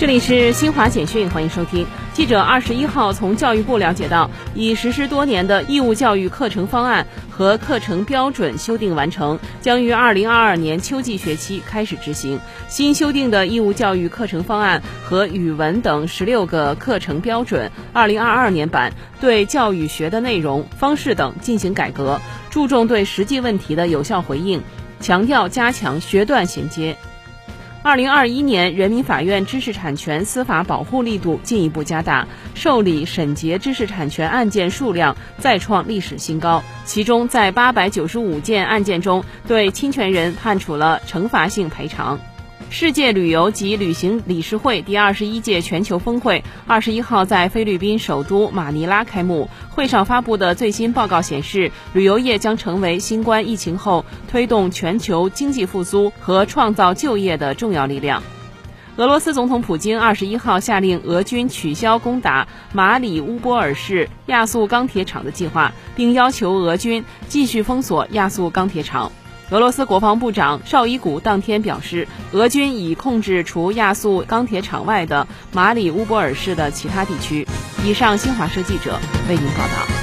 这里是新华简讯，欢迎收听。记者二十一号从教育部了解到，已实施多年的义务教育课程方案和课程标准修订完成，将于二零二二年秋季学期开始执行。新修订的义务教育课程方案和语文等十六个课程标准（二零二二年版）对教育学的内容、方式等进行改革，注重对实际问题的有效回应，强调加强学段衔接。二零二一年，人民法院知识产权司法保护力度进一步加大，受理审结知识产权案件数量再创历史新高。其中，在八百九十五件案件中，对侵权人判处了惩罚性赔偿。世界旅游及旅行理事会第二十一届全球峰会二十一号在菲律宾首都马尼拉开幕。会上发布的最新报告显示，旅游业将成为新冠疫情后推动全球经济复苏和创造就业的重要力量。俄罗斯总统普京二十一号下令俄军取消攻打马里乌波尔市亚速钢铁厂的计划，并要求俄军继续封锁亚速钢铁厂。俄罗斯国防部长绍伊古当天表示，俄军已控制除亚速钢铁厂外的马里乌波尔市的其他地区。以上，新华社记者为您报道。